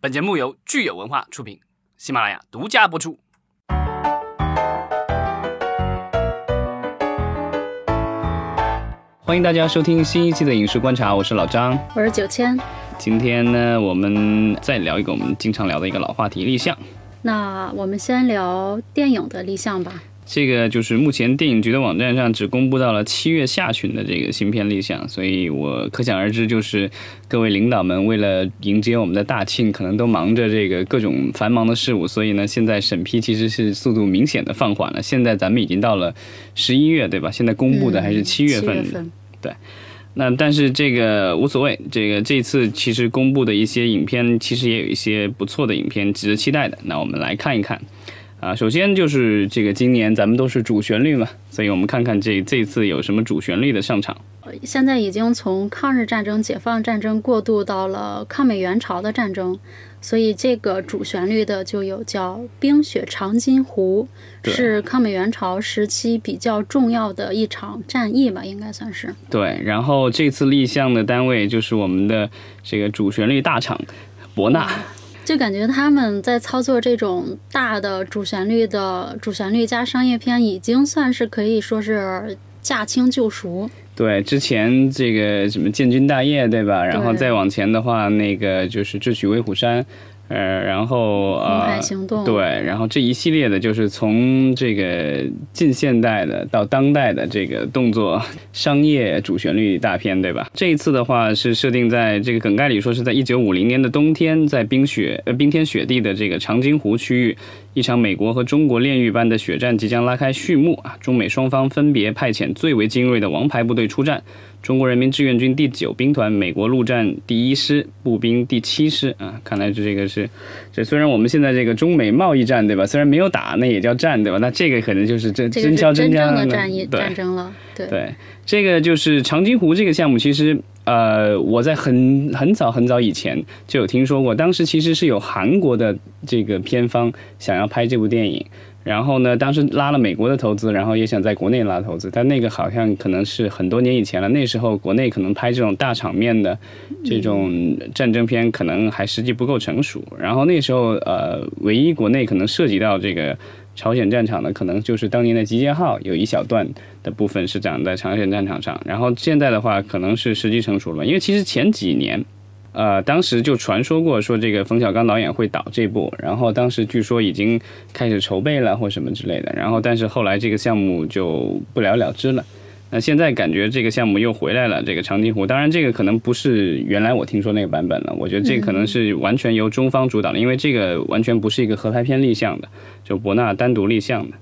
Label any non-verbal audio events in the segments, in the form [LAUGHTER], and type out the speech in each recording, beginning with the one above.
本节目由聚友文化出品，喜马拉雅独家播出。欢迎大家收听新一期的《影视观察》，我是老张，我是九千。今天呢，我们再聊一个我们经常聊的一个老话题——立项。那我们先聊电影的立项吧。这个就是目前电影局的网站上只公布到了七月下旬的这个新片立项，所以我可想而知，就是各位领导们为了迎接我们的大庆，可能都忙着这个各种繁忙的事务，所以呢，现在审批其实是速度明显的放缓了。现在咱们已经到了十一月，对吧？现在公布的还是七月份，对。那但是这个无所谓，这个这次其实公布的一些影片，其实也有一些不错的影片值得期待的。那我们来看一看。啊，首先就是这个今年咱们都是主旋律嘛，所以我们看看这这次有什么主旋律的上场。现在已经从抗日战争、解放战争过渡到了抗美援朝的战争，所以这个主旋律的就有叫《冰雪长津湖》，是抗美援朝时期比较重要的一场战役吧，应该算是。对，然后这次立项的单位就是我们的这个主旋律大厂博纳。就感觉他们在操作这种大的主旋律的主旋律加商业片，已经算是可以说是驾轻就熟。对，之前这个什么建军大业，对吧？然后再往前的话，那个就是智取威虎山。呃，然后呃，对，然后这一系列的就是从这个近现代的到当代的这个动作商业主旋律大片，对吧？这一次的话是设定在这个梗概里说是在一九五零年的冬天，在冰雪呃冰天雪地的这个长津湖区域，一场美国和中国炼狱般的血战即将拉开序幕啊！中美双方分别派遣最为精锐的王牌部队出战。中国人民志愿军第九兵团、美国陆战第一师步兵第七师啊，看来这个是这虽然我们现在这个中美贸易战对吧？虽然没有打，那也叫战对吧？那这个可能就是真真枪真枪的战役战争了。对对，这个就是长津湖这个项目，其实呃，我在很很早很早以前就有听说过，当时其实是有韩国的这个片方想要拍这部电影。然后呢，当时拉了美国的投资，然后也想在国内拉投资，但那个好像可能是很多年以前了。那时候国内可能拍这种大场面的这种战争片，可能还实际不够成熟。然后那时候，呃，唯一国内可能涉及到这个朝鲜战场的，可能就是当年的集结号有一小段的部分是长在朝鲜战场上。然后现在的话，可能是时机成熟了，因为其实前几年。呃，当时就传说过说这个冯小刚导演会导这部，然后当时据说已经开始筹备了或什么之类的，然后但是后来这个项目就不了了之了。那现在感觉这个项目又回来了，这个长津湖，当然这个可能不是原来我听说那个版本了，我觉得这个可能是完全由中方主导的，因为这个完全不是一个合拍片立项的，就博纳单独立项的。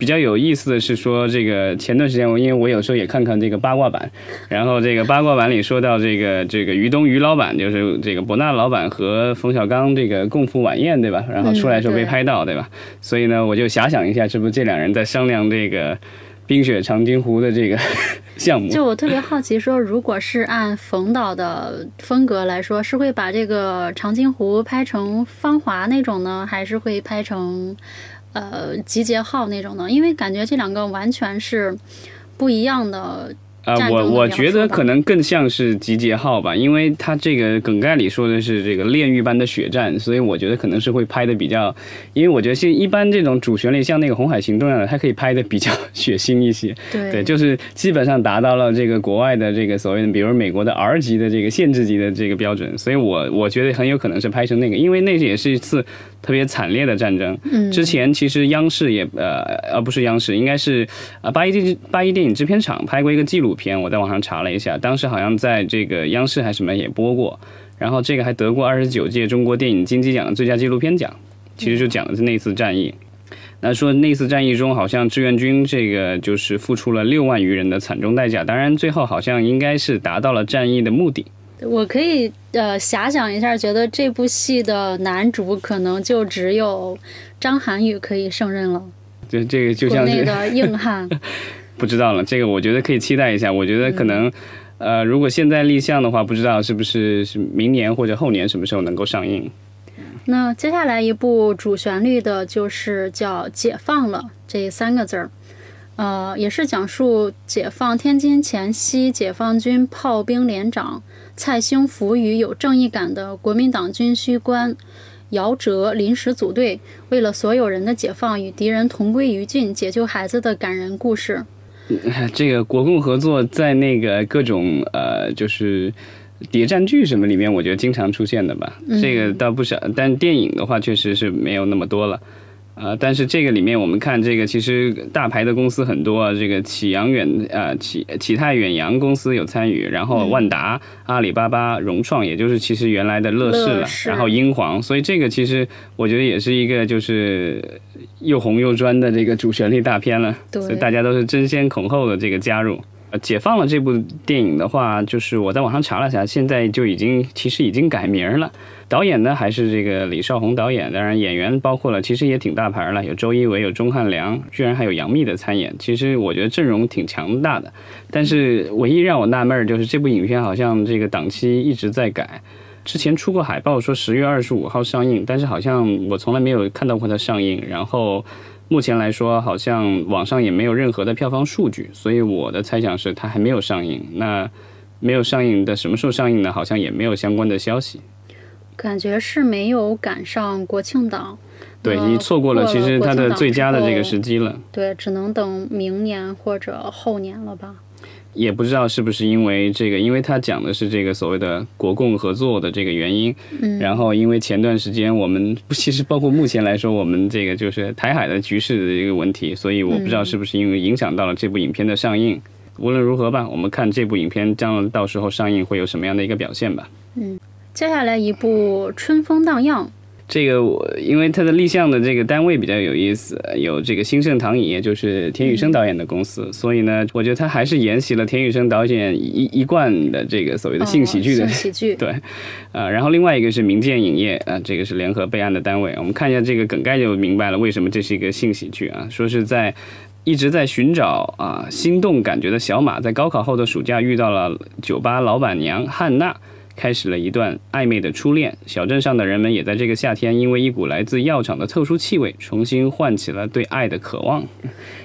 比较有意思的是说，这个前段时间我因为我有时候也看看这个八卦版，然后这个八卦版里说到这个这个于东于老板，就是这个博纳老板和冯小刚这个共赴晚宴，对吧？然后出来时候被拍到，对吧？所以呢，我就遐想一下，是不是这两人在商量这个冰雪长津湖的这个 [LAUGHS] 项目？就我特别好奇，说如果是按冯导的风格来说，是会把这个长津湖拍成芳华那种呢，还是会拍成？呃，集结号那种的，因为感觉这两个完全是不一样的。呃，我我觉得可能更像是集结号吧，因为它这个梗概里说的是这个炼狱般的血战，所以我觉得可能是会拍的比较，因为我觉得现一般这种主旋律像那个红海行动一样的，它可以拍的比较血腥一些。对，就是基本上达到了这个国外的这个所谓的，比如美国的 R 级的这个限制级的这个标准，所以我我觉得很有可能是拍成那个，因为那也是一次特别惨烈的战争。嗯，之前其实央视也呃呃不是央视，应该是啊八一电八一电影制片厂拍过一个纪录。片我在网上查了一下，当时好像在这个央视还是什么也播过，然后这个还得过二十九届中国电影金鸡奖的最佳纪录片奖，其实就讲的是那次战役。那说那次战役中，好像志愿军这个就是付出了六万余人的惨重代价，当然最后好像应该是达到了战役的目的。我可以呃遐想一下，觉得这部戏的男主可能就只有张涵予可以胜任了。这这个就像是那个硬汉。[LAUGHS] 不知道了，这个我觉得可以期待一下。我觉得可能，呃，如果现在立项的话，不知道是不是是明年或者后年什么时候能够上映。那接下来一部主旋律的就是叫《解放了》这三个字儿。呃，也是讲述解放天津前夕，解放军炮兵连长蔡兴福与有正义感的国民党军需官姚哲临时组队，为了所有人的解放与敌人同归于尽，解救孩子的感人故事。[LAUGHS] 这个国共合作在那个各种呃，就是谍战剧什么里面，我觉得经常出现的吧。这个倒不少，但电影的话确实是没有那么多了。呃，但是这个里面我们看这个，其实大牌的公司很多啊，这个启阳远啊启启泰远洋公司有参与，然后万达、阿里巴巴、融创，也就是其实原来的乐视了，然后英皇，所以这个其实我觉得也是一个就是又红又专的这个主旋律大片了，所以大家都是争先恐后的这个加入。呃，解放了这部电影的话，就是我在网上查了下，现在就已经其实已经改名了。导演呢还是这个李少红导演，当然演员包括了，其实也挺大牌了，有周一围，有钟汉良，居然还有杨幂的参演。其实我觉得阵容挺强大的，但是唯一让我纳闷儿就是这部影片好像这个档期一直在改。之前出过海报说十月二十五号上映，但是好像我从来没有看到过它上映。然后。目前来说，好像网上也没有任何的票房数据，所以我的猜想是它还没有上映。那没有上映的什么时候上映呢？好像也没有相关的消息。感觉是没有赶上国庆档，对你错过了，其实它的最佳的这个时机了。对，只能等明年或者后年了吧。也不知道是不是因为这个，因为他讲的是这个所谓的国共合作的这个原因。嗯。然后，因为前段时间我们其实包括目前来说，我们这个就是台海的局势的一个问题，所以我不知道是不是因为影响到了这部影片的上映。无论如何吧，我们看这部影片将到时候上映会有什么样的一个表现吧。嗯，接下来一部《春风荡漾》。这个我因为他的立项的这个单位比较有意思，有这个新盛唐影业，就是田雨生导演的公司，所以呢，我觉得他还是沿袭了田雨生导演一一贯的这个所谓的性喜剧的喜剧。[LAUGHS] 对，呃，然后另外一个是民建影业，啊，这个是联合备案的单位。我们看一下这个梗概就明白了，为什么这是一个性喜剧啊？说是在一直在寻找啊心动感觉的小马，在高考后的暑假遇到了酒吧老板娘汉娜。开始了一段暧昧的初恋。小镇上的人们也在这个夏天，因为一股来自药厂的特殊气味，重新唤起了对爱的渴望。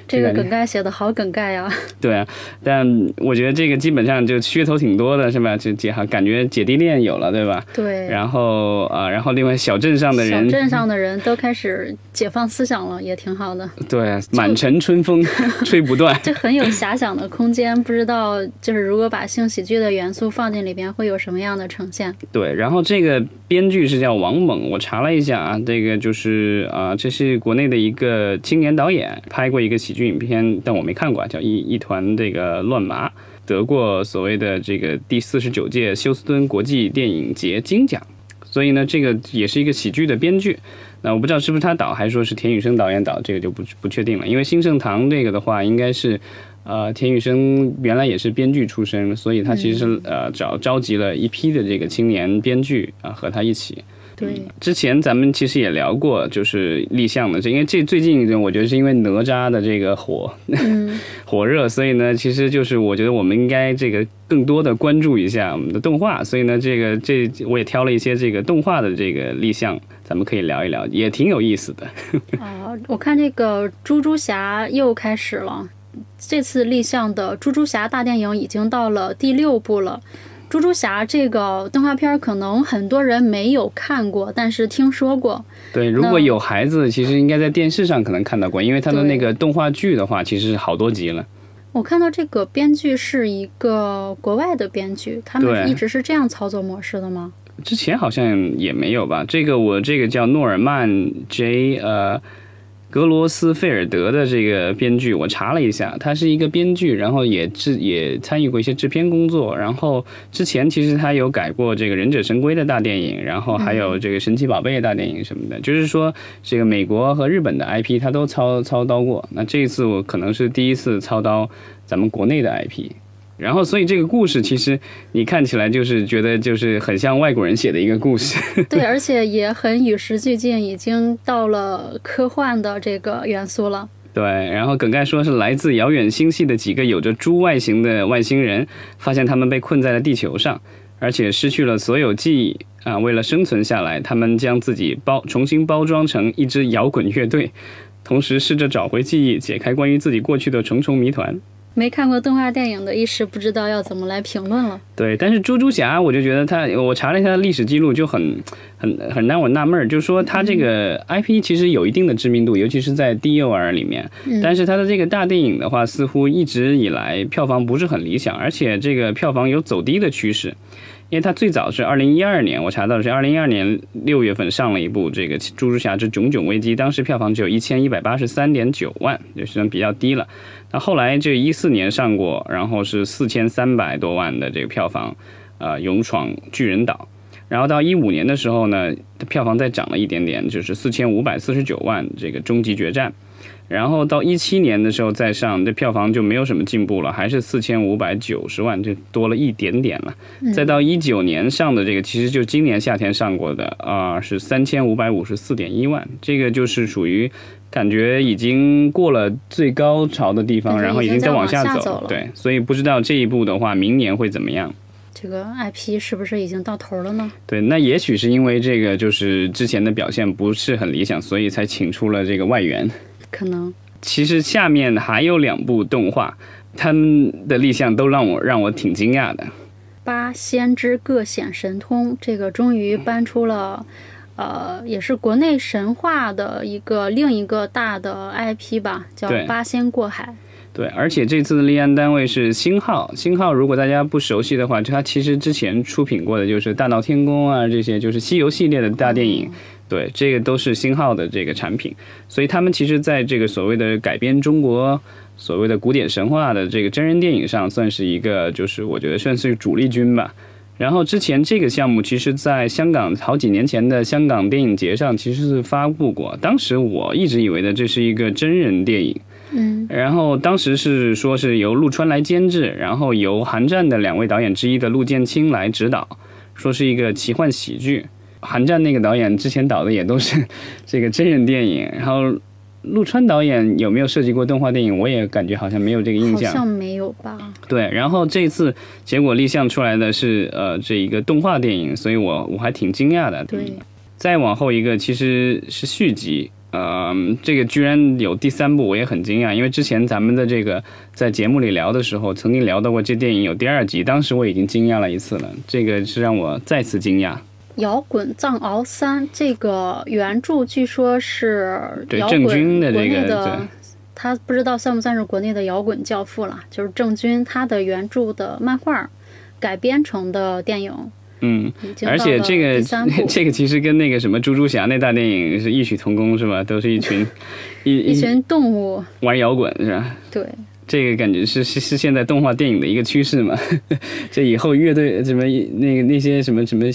这个梗概写的好梗概呀！[LAUGHS] 对啊，但我觉得这个基本上就噱头挺多的，是吧？就姐哈，感觉姐弟恋有了，对吧？对。然后啊，然后另外小镇上的人，小镇上的人都开始解放思想了，也挺好的。对，满城春风 [LAUGHS] 吹不断，就很有遐想的空间。不知道就是如果把性喜剧的元素放进里边，会有什么样的呈现？对，然后这个编剧是叫王猛，我查了一下啊，这个就是啊，这是国内的一个青年导演，拍过一个喜。剧影片，但我没看过，叫一一团这个乱麻，得过所谓的这个第四十九届休斯敦国际电影节金奖，所以呢，这个也是一个喜剧的编剧。那我不知道是不是他导，还是说是田雨生导演导，这个就不不确定了。因为新盛堂这个的话，应该是呃田雨生原来也是编剧出身，所以他其实是呃找召集了一批的这个青年编剧啊和他一起。对，之前咱们其实也聊过，就是立项的这，因为这最近我觉得是因为哪吒的这个火 [LAUGHS] 火热，所以呢，其实就是我觉得我们应该这个更多的关注一下我们的动画，所以呢，这个这我也挑了一些这个动画的这个立项，咱们可以聊一聊，也挺有意思的。啊，[LAUGHS] [LAUGHS] 我看这个猪猪侠又开始了，这次立项的猪猪侠大电影已经到了第六部了。猪猪侠这个动画片可能很多人没有看过，但是听说过。对，如果有孩子，其实应该在电视上可能看到过，因为他的那个动画剧的话，其实是好多集了。我看到这个编剧是一个国外的编剧，他们一直是这样操作模式的吗？之前好像也没有吧。这个我这个叫诺尔曼 J 呃。格罗斯费尔德的这个编剧，我查了一下，他是一个编剧，然后也制也参与过一些制片工作。然后之前其实他有改过这个《忍者神龟》的大电影，然后还有这个《神奇宝贝》大电影什么的。就是说，这个美国和日本的 IP 他都操操刀过。那这一次我可能是第一次操刀咱们国内的 IP。然后，所以这个故事其实你看起来就是觉得就是很像外国人写的一个故事。[LAUGHS] 对，而且也很与时俱进，已经到了科幻的这个元素了。对，然后梗概说是来自遥远星系的几个有着猪外形的外星人，发现他们被困在了地球上，而且失去了所有记忆啊。为了生存下来，他们将自己包重新包装成一支摇滚乐队。同时试着找回记忆，解开关于自己过去的重重谜团。没看过动画电影的，一时不知道要怎么来评论了。对，但是猪猪侠，我就觉得他，我查了一下历史记录，就很很很让我纳闷儿，就是说他这个 IP 其实有一定的知名度，尤其是在 dor 里面，但是他的这个大电影的话，似乎一直以来票房不是很理想，而且这个票房有走低的趋势。因为它最早是二零一二年，我查到的是二零一二年六月份上了一部这个《猪猪侠之囧囧危机》，当时票房只有一千一百八十三点九万，就算比较低了。那后来就一四年上过，然后是四千三百多万的这个票房，呃，《勇闯巨人岛》。然后到一五年的时候呢，票房再涨了一点点，就是四千五百四十九万，这个《终极决战》。然后到一七年的时候再上，这票房就没有什么进步了，还是四千五百九十万，就多了一点点了。再到一九年上的这个，其实就今年夏天上过的啊，是三千五百五十四点一万，这个就是属于感觉已经过了最高潮的地方，然后已经在往下走了。对，所以不知道这一步的话，明年会怎么样？这个 IP 是不是已经到头了呢？对，那也许是因为这个就是之前的表现不是很理想，所以才请出了这个外援。可能，其实下面还有两部动画，他们的立项都让我让我挺惊讶的。《八仙之各显神通》这个终于搬出了，呃，也是国内神话的一个另一个大的 IP 吧，叫《八仙过海》。对，而且这次的立案单位是星浩。星浩如果大家不熟悉的话，就他其实之前出品过的就是《大闹天宫》啊，这些就是西游系列的大电影。对，这个都是星号的这个产品，所以他们其实在这个所谓的改编中国所谓的古典神话的这个真人电影上，算是一个就是我觉得算是主力军吧。然后之前这个项目其实在香港好几年前的香港电影节上其实是发布过，当时我一直以为的这是一个真人电影，嗯，然后当时是说是由陆川来监制，然后由韩战的两位导演之一的陆建清来指导，说是一个奇幻喜剧。韩战那个导演之前导的也都是 [LAUGHS] 这个真人电影，然后陆川导演有没有涉及过动画电影？我也感觉好像没有这个印象，好像没有吧？对，然后这次结果立项出来的是呃这一个动画电影，所以我我还挺惊讶的。对，再往后一个其实是续集，嗯，这个居然有第三部，我也很惊讶，因为之前咱们的这个在节目里聊的时候，曾经聊到过这电影有第二集，当时我已经惊讶了一次了，这个是让我再次惊讶。摇滚藏獒三这个原著据说是摇滚国内的，他不知道算不算是国内的摇滚教父了。就是郑钧他的原著的漫画改编成的电影，嗯，而且这个 [LAUGHS] 这个其实跟那个什么猪猪侠那大电影是异曲同工，是吧？都是一群 [LAUGHS] 一一群动物玩摇滚，是吧？对。这个感觉是是是现在动画电影的一个趋势嘛？[LAUGHS] 这以后乐队什么那个那些什么什么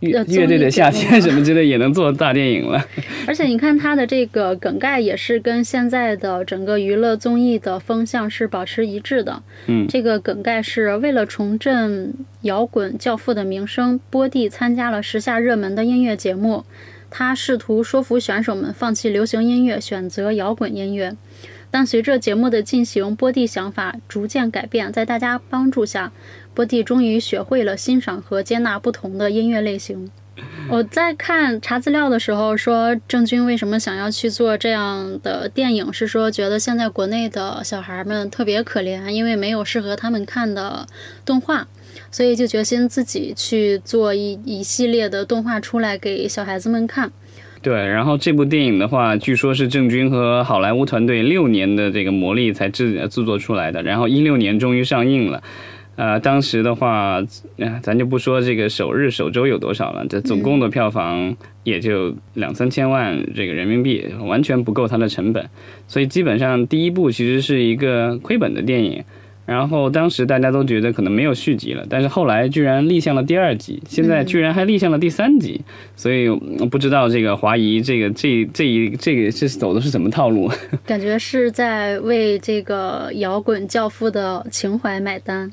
乐乐队的夏天什么之类也能做大电影了。[LAUGHS] 而且你看它的这个梗概也是跟现在的整个娱乐综艺的风向是保持一致的。嗯，这个梗概是为了重振摇滚教父的名声，波蒂参加了时下热门的音乐节目，他试图说服选手们放弃流行音乐，选择摇滚音乐。但随着节目的进行，波蒂想法逐渐改变。在大家帮助下，波蒂终于学会了欣赏和接纳不同的音乐类型。我在看查资料的时候说，郑钧为什么想要去做这样的电影？是说觉得现在国内的小孩们特别可怜，因为没有适合他们看的动画，所以就决心自己去做一一系列的动画出来给小孩子们看。对，然后这部电影的话，据说是郑钧和好莱坞团队六年的这个磨砺才制制作出来的，然后一六年终于上映了。呃，当时的话，咱就不说这个首日首周有多少了，这总共的票房也就两三千万这个人民币，完全不够它的成本，所以基本上第一部其实是一个亏本的电影。然后当时大家都觉得可能没有续集了，但是后来居然立项了第二集，现在居然还立项了第三集，所以不知道这个华谊这个这这一这个是走的是什么套路？[LAUGHS] 感觉是在为这个摇滚教父的情怀买单。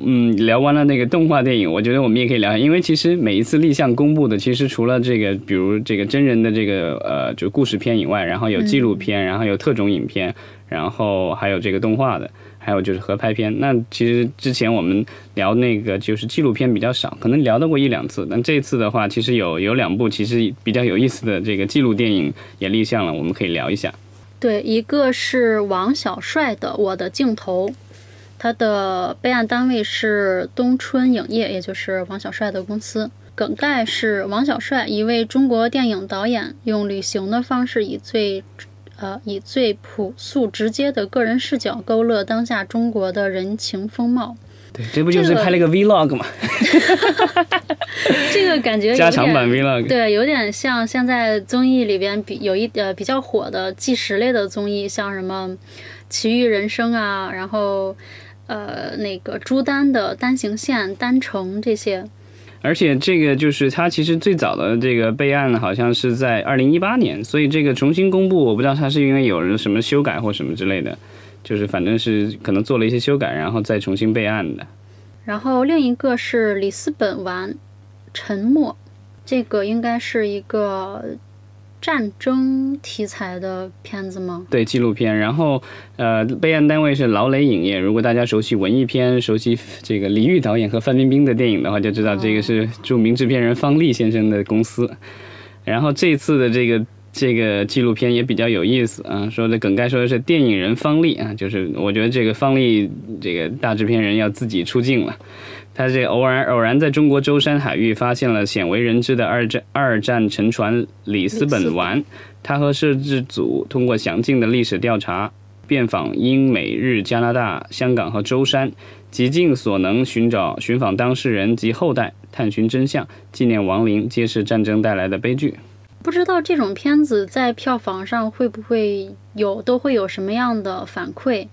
嗯，聊完了那个动画电影，我觉得我们也可以聊，因为其实每一次立项公布的，其实除了这个，比如这个真人的这个呃就故事片以外，然后有纪录片，然后有特种影片，然后还有这个动画的。还有就是合拍片，那其实之前我们聊那个就是纪录片比较少，可能聊到过一两次。但这次的话，其实有有两部其实比较有意思的这个纪录电影也立项了，我们可以聊一下。对，一个是王小帅的《我的镜头》，他的备案单位是东春影业，也就是王小帅的公司。梗概是王小帅，一位中国电影导演，用旅行的方式，以最呃以最朴素直接的个人视角，勾勒当下中国的人情风貌。对，这不就是拍了个 vlog 吗？[LAUGHS] 这个感觉加长版 vlog，对，有点像现在综艺里边比有一呃比较火的纪实类的综艺，像什么《奇遇人生》啊，然后呃那个朱丹的单行线、单程这些。而且这个就是它其实最早的这个备案好像是在二零一八年，所以这个重新公布，我不知道它是因为有人什么修改或什么之类的。就是反正是可能做了一些修改，然后再重新备案的。然后另一个是里斯本丸沉默，这个应该是一个战争题材的片子吗？对，纪录片。然后呃，备案单位是劳雷影业。如果大家熟悉文艺片，熟悉这个李玉导演和范冰冰的电影的话，就知道这个是著名制片人方力先生的公司。然后这次的这个。这个纪录片也比较有意思啊，说的梗概说的是电影人方力啊，就是我觉得这个方力这个大制片人要自己出镜了。他这偶然偶然在中国舟山海域发现了鲜为人知的二战二战沉船里斯本丸，他和摄制组通过详尽的历史调查，遍访英美日加拿大、香港和舟山，极尽所能寻找寻访当事人及后代，探寻真相，纪念亡灵，揭示战争带来的悲剧。不知道这种片子在票房上会不会有，都会有什么样的反馈？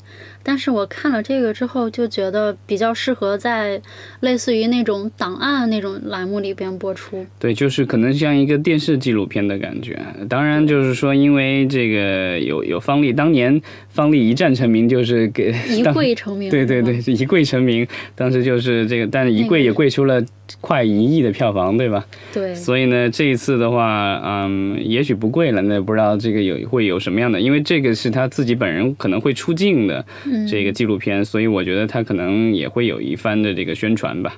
但是我看了这个之后，就觉得比较适合在类似于那种档案那种栏目里边播出。对，就是可能像一个电视纪录片的感觉。当然，就是说，因为这个有有方力，当年方力一战成名，就是给 [LAUGHS] 一跪成名。对对 [LAUGHS] 对，一跪成名，当时就是这个，但是一跪也跪出了快一亿的票房，对吧？对。所以呢，这一次的话，嗯，也许不贵了，那不知道这个有会有什么样的，因为这个是他自己本人可能会出镜的。这个纪录片，所以我觉得他可能也会有一番的这个宣传吧。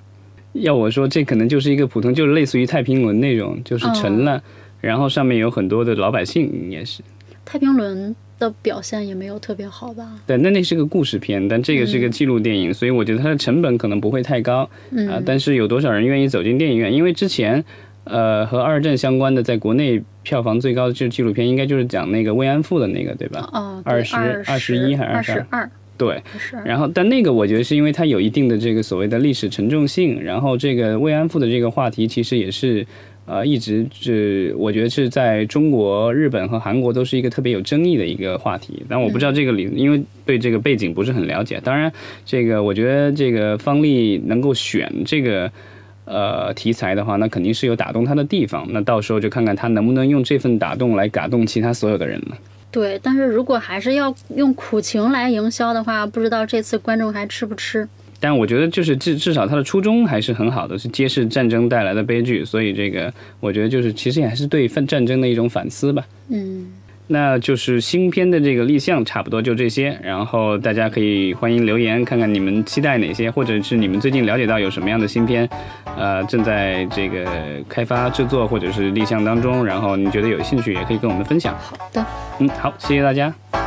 要我说，这可能就是一个普通，就是类似于太平轮那种，就是沉了，然后上面有很多的老百姓，也是。太平轮的表现也没有特别好吧？对，那那是个故事片，但这个是个记录电影，所以我觉得它的成本可能不会太高啊。但是有多少人愿意走进电影院？因为之前，呃，和二战相关的，在国内。票房最高的就是纪录片，应该就是讲那个慰安妇的那个，对吧？哦，二十二十一还是二十二？对，然后但那个我觉得是因为它有一定的这个所谓的历史沉重性，然后这个慰安妇的这个话题其实也是呃一直是我觉得是在中国、日本和韩国都是一个特别有争议的一个话题。但我不知道这个里，因为对这个背景不是很了解。当然，这个我觉得这个方力能够选这个。呃，题材的话，那肯定是有打动他的地方。那到时候就看看他能不能用这份打动来打动其他所有的人了。对，但是如果还是要用苦情来营销的话，不知道这次观众还吃不吃。但我觉得就是至至少他的初衷还是很好的，是揭示战争带来的悲剧。所以这个我觉得就是其实也还是对战战争的一种反思吧。嗯。那就是新片的这个立项差不多就这些，然后大家可以欢迎留言看看你们期待哪些，或者是你们最近了解到有什么样的新片，呃，正在这个开发制作或者是立项当中，然后你觉得有兴趣也可以跟我们分享。好的，嗯，好，谢谢大家。